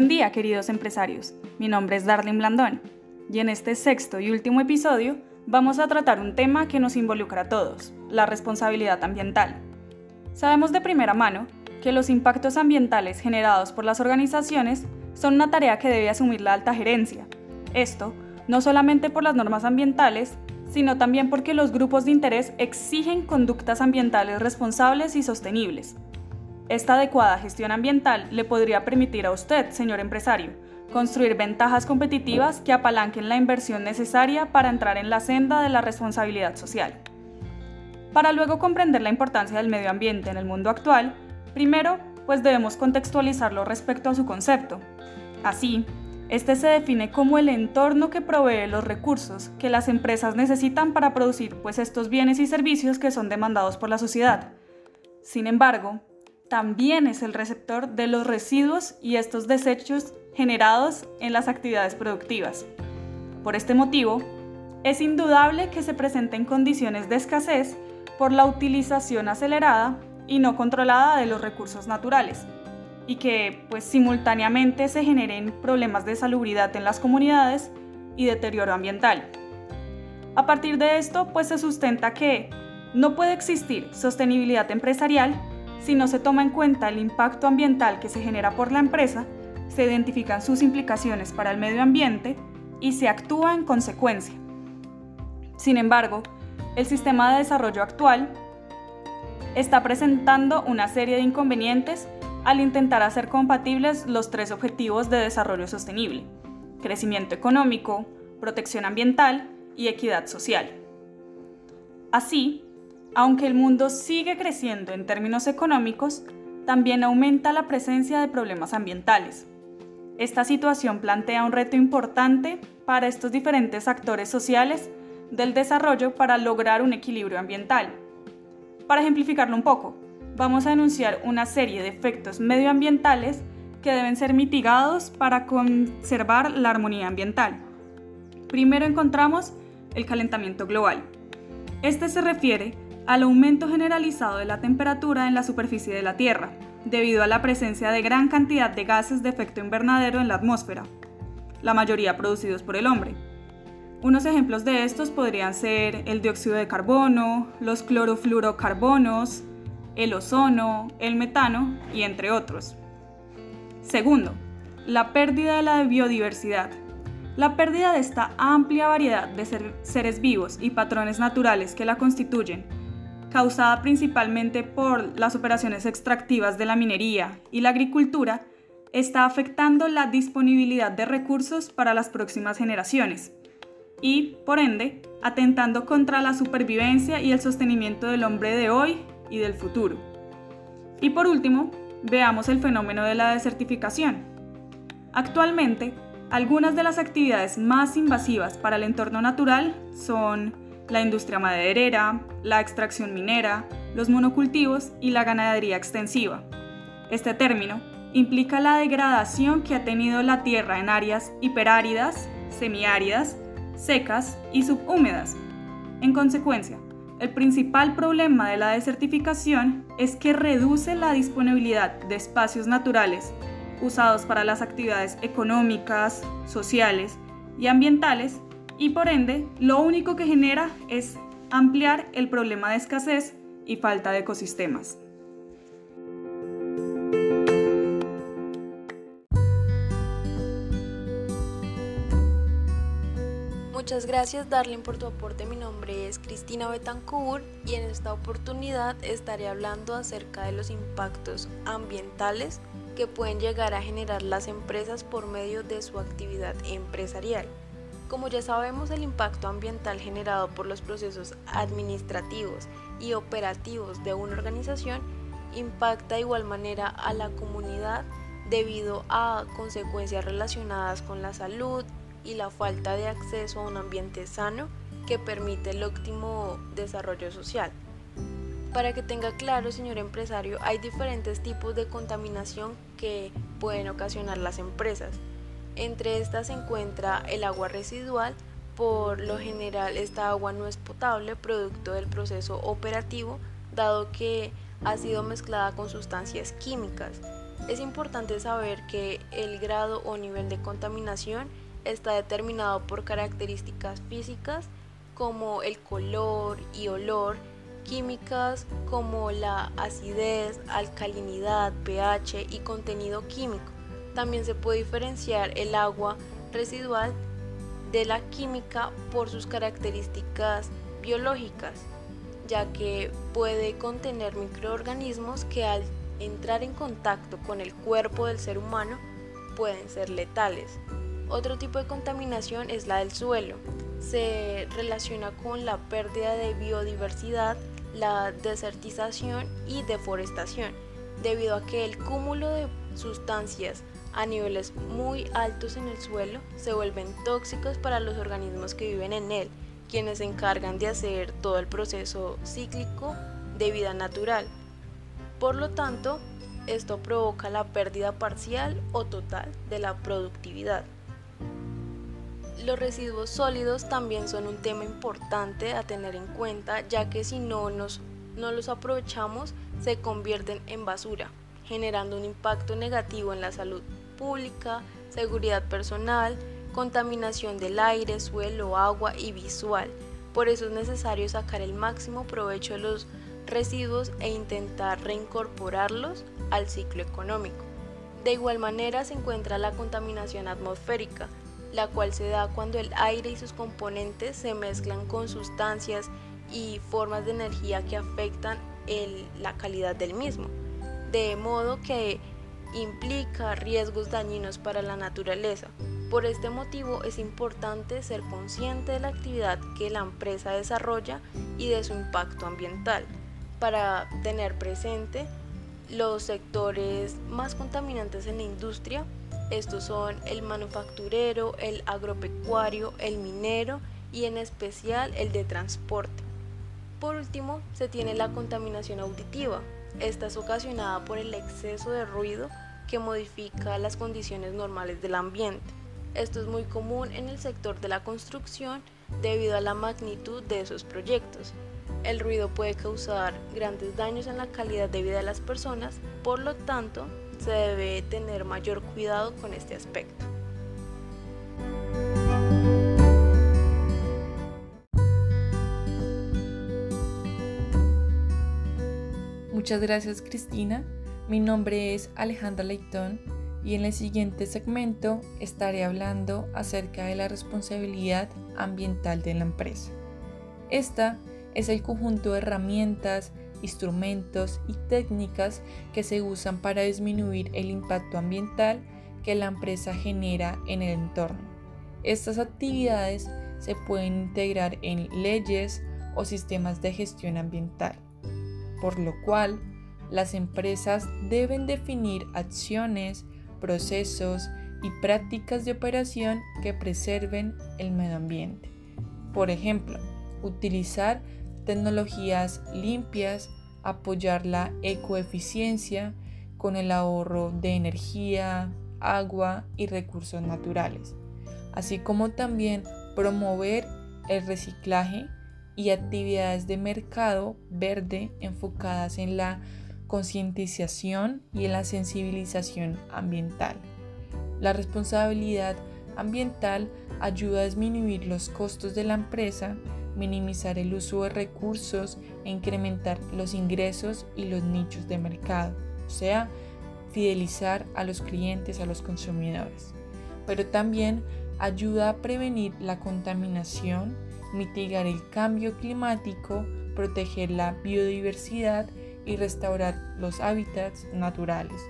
Buen día, queridos empresarios. Mi nombre es Darlene Blandón y en este sexto y último episodio vamos a tratar un tema que nos involucra a todos, la responsabilidad ambiental. Sabemos de primera mano que los impactos ambientales generados por las organizaciones son una tarea que debe asumir la alta gerencia. Esto no solamente por las normas ambientales, sino también porque los grupos de interés exigen conductas ambientales responsables y sostenibles. Esta adecuada gestión ambiental le podría permitir a usted, señor empresario, construir ventajas competitivas que apalanquen la inversión necesaria para entrar en la senda de la responsabilidad social. Para luego comprender la importancia del medio ambiente en el mundo actual, primero, pues debemos contextualizarlo respecto a su concepto. Así, este se define como el entorno que provee los recursos que las empresas necesitan para producir pues estos bienes y servicios que son demandados por la sociedad. Sin embargo, también es el receptor de los residuos y estos desechos generados en las actividades productivas. Por este motivo, es indudable que se presenten condiciones de escasez por la utilización acelerada y no controlada de los recursos naturales y que pues simultáneamente se generen problemas de salubridad en las comunidades y deterioro ambiental. A partir de esto, pues se sustenta que no puede existir sostenibilidad empresarial si no se toma en cuenta el impacto ambiental que se genera por la empresa, se identifican sus implicaciones para el medio ambiente y se actúa en consecuencia. Sin embargo, el sistema de desarrollo actual está presentando una serie de inconvenientes al intentar hacer compatibles los tres objetivos de desarrollo sostenible, crecimiento económico, protección ambiental y equidad social. Así, aunque el mundo sigue creciendo en términos económicos, también aumenta la presencia de problemas ambientales. Esta situación plantea un reto importante para estos diferentes actores sociales del desarrollo para lograr un equilibrio ambiental. Para ejemplificarlo un poco, vamos a enunciar una serie de efectos medioambientales que deben ser mitigados para conservar la armonía ambiental. Primero encontramos el calentamiento global. Este se refiere al aumento generalizado de la temperatura en la superficie de la Tierra, debido a la presencia de gran cantidad de gases de efecto invernadero en la atmósfera, la mayoría producidos por el hombre. Unos ejemplos de estos podrían ser el dióxido de carbono, los clorofluorocarbonos, el ozono, el metano y entre otros. Segundo, la pérdida de la biodiversidad. La pérdida de esta amplia variedad de seres vivos y patrones naturales que la constituyen causada principalmente por las operaciones extractivas de la minería y la agricultura, está afectando la disponibilidad de recursos para las próximas generaciones y, por ende, atentando contra la supervivencia y el sostenimiento del hombre de hoy y del futuro. Y por último, veamos el fenómeno de la desertificación. Actualmente, algunas de las actividades más invasivas para el entorno natural son la industria maderera, la extracción minera, los monocultivos y la ganadería extensiva. Este término implica la degradación que ha tenido la tierra en áreas hiperáridas, semiáridas, secas y subhúmedas. En consecuencia, el principal problema de la desertificación es que reduce la disponibilidad de espacios naturales usados para las actividades económicas, sociales y ambientales y por ende lo único que genera es ampliar el problema de escasez y falta de ecosistemas. Muchas gracias Darlene por tu aporte. Mi nombre es Cristina Betancourt y en esta oportunidad estaré hablando acerca de los impactos ambientales que pueden llegar a generar las empresas por medio de su actividad empresarial. Como ya sabemos, el impacto ambiental generado por los procesos administrativos y operativos de una organización impacta de igual manera a la comunidad debido a consecuencias relacionadas con la salud y la falta de acceso a un ambiente sano que permite el óptimo desarrollo social. Para que tenga claro, señor empresario, hay diferentes tipos de contaminación que pueden ocasionar las empresas. Entre estas se encuentra el agua residual, por lo general esta agua no es potable producto del proceso operativo, dado que ha sido mezclada con sustancias químicas. Es importante saber que el grado o nivel de contaminación está determinado por características físicas como el color y olor, químicas como la acidez, alcalinidad, pH y contenido químico. También se puede diferenciar el agua residual de la química por sus características biológicas, ya que puede contener microorganismos que al entrar en contacto con el cuerpo del ser humano pueden ser letales. Otro tipo de contaminación es la del suelo. Se relaciona con la pérdida de biodiversidad, la desertización y deforestación, debido a que el cúmulo de sustancias a niveles muy altos en el suelo se vuelven tóxicos para los organismos que viven en él, quienes se encargan de hacer todo el proceso cíclico de vida natural. Por lo tanto, esto provoca la pérdida parcial o total de la productividad. Los residuos sólidos también son un tema importante a tener en cuenta, ya que si no, nos, no los aprovechamos, se convierten en basura, generando un impacto negativo en la salud pública, seguridad personal, contaminación del aire, suelo, agua y visual. Por eso es necesario sacar el máximo provecho de los residuos e intentar reincorporarlos al ciclo económico. De igual manera se encuentra la contaminación atmosférica, la cual se da cuando el aire y sus componentes se mezclan con sustancias y formas de energía que afectan la calidad del mismo, de modo que implica riesgos dañinos para la naturaleza. Por este motivo es importante ser consciente de la actividad que la empresa desarrolla y de su impacto ambiental, para tener presente los sectores más contaminantes en la industria estos son el manufacturero, el agropecuario, el minero y en especial el de transporte. Por último, se tiene la contaminación auditiva. Esta es ocasionada por el exceso de ruido que modifica las condiciones normales del ambiente. Esto es muy común en el sector de la construcción debido a la magnitud de esos proyectos. El ruido puede causar grandes daños en la calidad de vida de las personas, por lo tanto, se debe tener mayor cuidado con este aspecto. Muchas gracias Cristina. Mi nombre es Alejandra Leitón y en el siguiente segmento estaré hablando acerca de la responsabilidad ambiental de la empresa. Esta es el conjunto de herramientas instrumentos y técnicas que se usan para disminuir el impacto ambiental que la empresa genera en el entorno. Estas actividades se pueden integrar en leyes o sistemas de gestión ambiental, por lo cual las empresas deben definir acciones, procesos y prácticas de operación que preserven el medio ambiente. Por ejemplo, utilizar tecnologías limpias, apoyar la ecoeficiencia con el ahorro de energía, agua y recursos naturales, así como también promover el reciclaje y actividades de mercado verde enfocadas en la concientización y en la sensibilización ambiental. La responsabilidad ambiental ayuda a disminuir los costos de la empresa minimizar el uso de recursos e incrementar los ingresos y los nichos de mercado, o sea, fidelizar a los clientes, a los consumidores. Pero también ayuda a prevenir la contaminación, mitigar el cambio climático, proteger la biodiversidad y restaurar los hábitats naturales.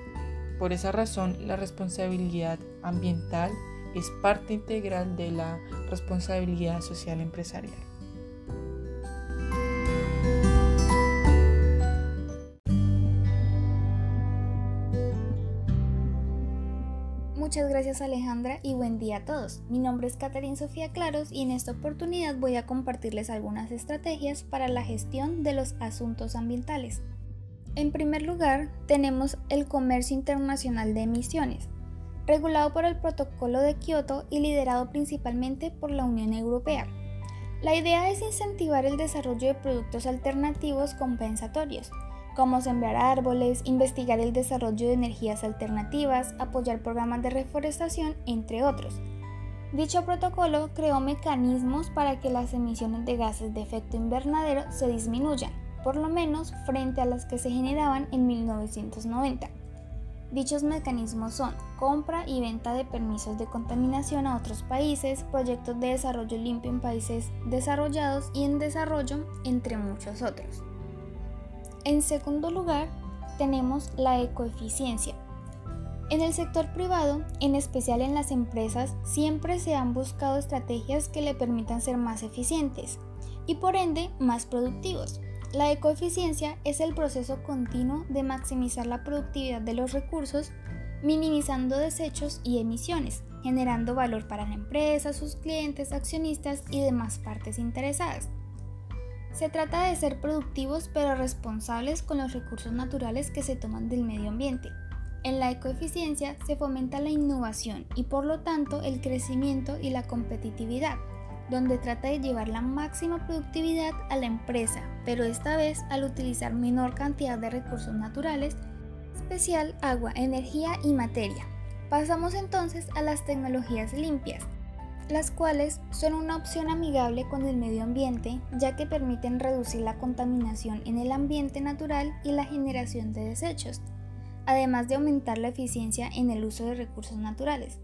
Por esa razón, la responsabilidad ambiental es parte integral de la responsabilidad social empresarial. Muchas gracias Alejandra y buen día a todos. Mi nombre es Caterina Sofía Claros y en esta oportunidad voy a compartirles algunas estrategias para la gestión de los asuntos ambientales. En primer lugar, tenemos el comercio internacional de emisiones, regulado por el Protocolo de Kioto y liderado principalmente por la Unión Europea. La idea es incentivar el desarrollo de productos alternativos compensatorios como sembrar árboles, investigar el desarrollo de energías alternativas, apoyar programas de reforestación, entre otros. Dicho protocolo creó mecanismos para que las emisiones de gases de efecto invernadero se disminuyan, por lo menos frente a las que se generaban en 1990. Dichos mecanismos son compra y venta de permisos de contaminación a otros países, proyectos de desarrollo limpio en países desarrollados y en desarrollo, entre muchos otros. En segundo lugar, tenemos la ecoeficiencia. En el sector privado, en especial en las empresas, siempre se han buscado estrategias que le permitan ser más eficientes y por ende más productivos. La ecoeficiencia es el proceso continuo de maximizar la productividad de los recursos, minimizando desechos y emisiones, generando valor para la empresa, sus clientes, accionistas y demás partes interesadas. Se trata de ser productivos pero responsables con los recursos naturales que se toman del medio ambiente. En la ecoeficiencia se fomenta la innovación y por lo tanto el crecimiento y la competitividad, donde trata de llevar la máxima productividad a la empresa, pero esta vez al utilizar menor cantidad de recursos naturales, especial agua, energía y materia. Pasamos entonces a las tecnologías limpias, las cuales son una opción amigable con el medio ambiente ya que permiten reducir la contaminación en el ambiente natural y la generación de desechos, además de aumentar la eficiencia en el uso de recursos naturales.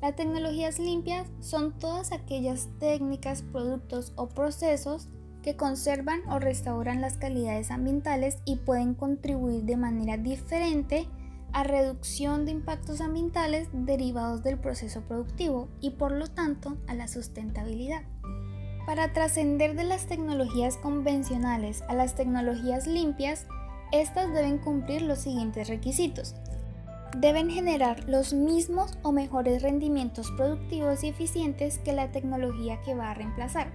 Las tecnologías limpias son todas aquellas técnicas, productos o procesos que conservan o restauran las calidades ambientales y pueden contribuir de manera diferente a reducción de impactos ambientales derivados del proceso productivo y por lo tanto a la sustentabilidad. Para trascender de las tecnologías convencionales a las tecnologías limpias, estas deben cumplir los siguientes requisitos. Deben generar los mismos o mejores rendimientos productivos y eficientes que la tecnología que va a reemplazar.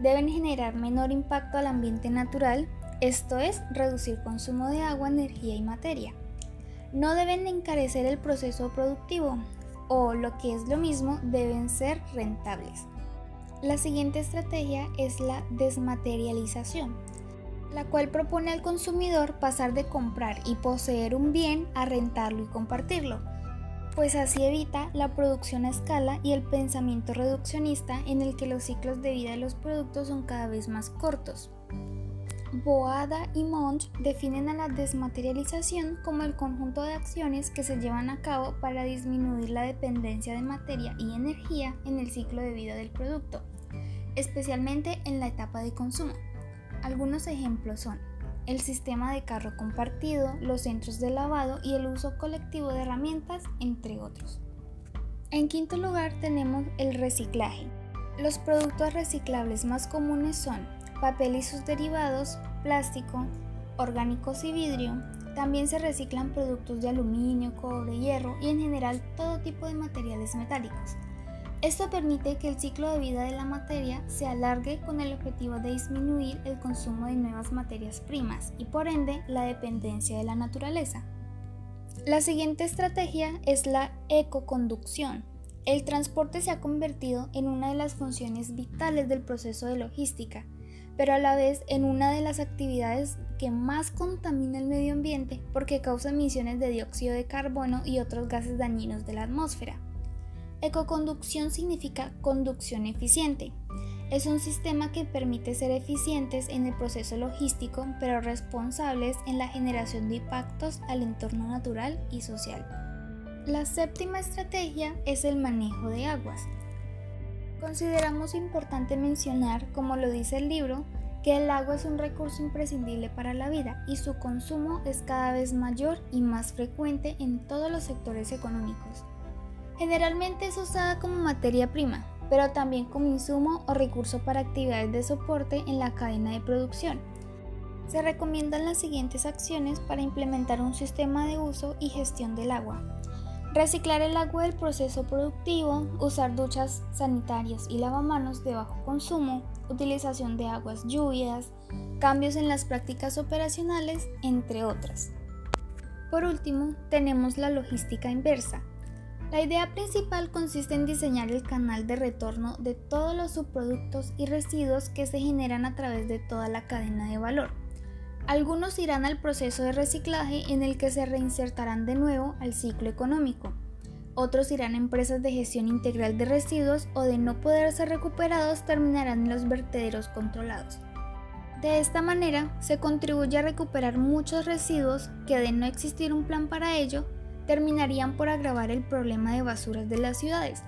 Deben generar menor impacto al ambiente natural, esto es, reducir consumo de agua, energía y materia no deben encarecer el proceso productivo o, lo que es lo mismo, deben ser rentables. La siguiente estrategia es la desmaterialización, la cual propone al consumidor pasar de comprar y poseer un bien a rentarlo y compartirlo, pues así evita la producción a escala y el pensamiento reduccionista en el que los ciclos de vida de los productos son cada vez más cortos. Boada y Monge definen a la desmaterialización como el conjunto de acciones que se llevan a cabo para disminuir la dependencia de materia y energía en el ciclo de vida del producto, especialmente en la etapa de consumo. Algunos ejemplos son el sistema de carro compartido, los centros de lavado y el uso colectivo de herramientas, entre otros. En quinto lugar tenemos el reciclaje. Los productos reciclables más comunes son papel y sus derivados, plástico, orgánicos y vidrio. También se reciclan productos de aluminio, cobre, hierro y en general todo tipo de materiales metálicos. Esto permite que el ciclo de vida de la materia se alargue con el objetivo de disminuir el consumo de nuevas materias primas y por ende la dependencia de la naturaleza. La siguiente estrategia es la ecoconducción. El transporte se ha convertido en una de las funciones vitales del proceso de logística pero a la vez en una de las actividades que más contamina el medio ambiente porque causa emisiones de dióxido de carbono y otros gases dañinos de la atmósfera. Ecoconducción significa conducción eficiente. Es un sistema que permite ser eficientes en el proceso logístico, pero responsables en la generación de impactos al entorno natural y social. La séptima estrategia es el manejo de aguas. Consideramos importante mencionar, como lo dice el libro, que el agua es un recurso imprescindible para la vida y su consumo es cada vez mayor y más frecuente en todos los sectores económicos. Generalmente es usada como materia prima, pero también como insumo o recurso para actividades de soporte en la cadena de producción. Se recomiendan las siguientes acciones para implementar un sistema de uso y gestión del agua. Reciclar el agua del proceso productivo, usar duchas sanitarias y lavamanos de bajo consumo, utilización de aguas lluvias, cambios en las prácticas operacionales, entre otras. Por último, tenemos la logística inversa. La idea principal consiste en diseñar el canal de retorno de todos los subproductos y residuos que se generan a través de toda la cadena de valor Algunos irán al proceso de reciclaje en el que se reinsertarán de nuevo al ciclo económico. Otros irán a empresas de gestión integral de residuos o de no poder ser recuperados terminarán en los vertederos controlados. De esta manera se contribuye a recuperar muchos residuos que de no existir un plan para ello terminarían por agravar el problema de basuras de las ciudades.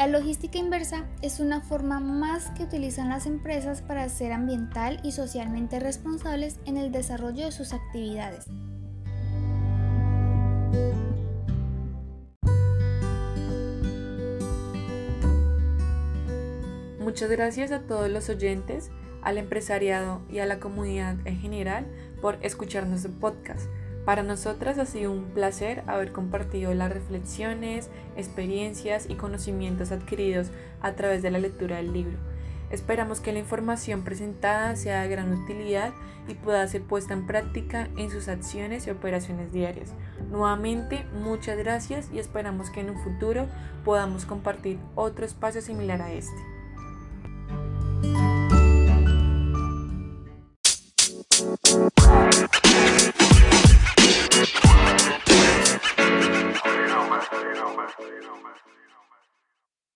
La logística inversa es una forma más que utilizan las empresas para ser ambiental y socialmente responsables en el desarrollo de sus actividades. Muchas gracias a todos los oyentes, al empresariado y a la comunidad en general por escucharnos el podcast. Para nosotras ha sido un placer haber compartido las reflexiones, experiencias y conocimientos adquiridos a través de la lectura del libro. Esperamos que la información presentada sea de gran utilidad y pueda ser puesta en práctica en sus acciones y operaciones diarias. Nuevamente, muchas gracias y esperamos que en un futuro podamos compartir otro espacio similar a este.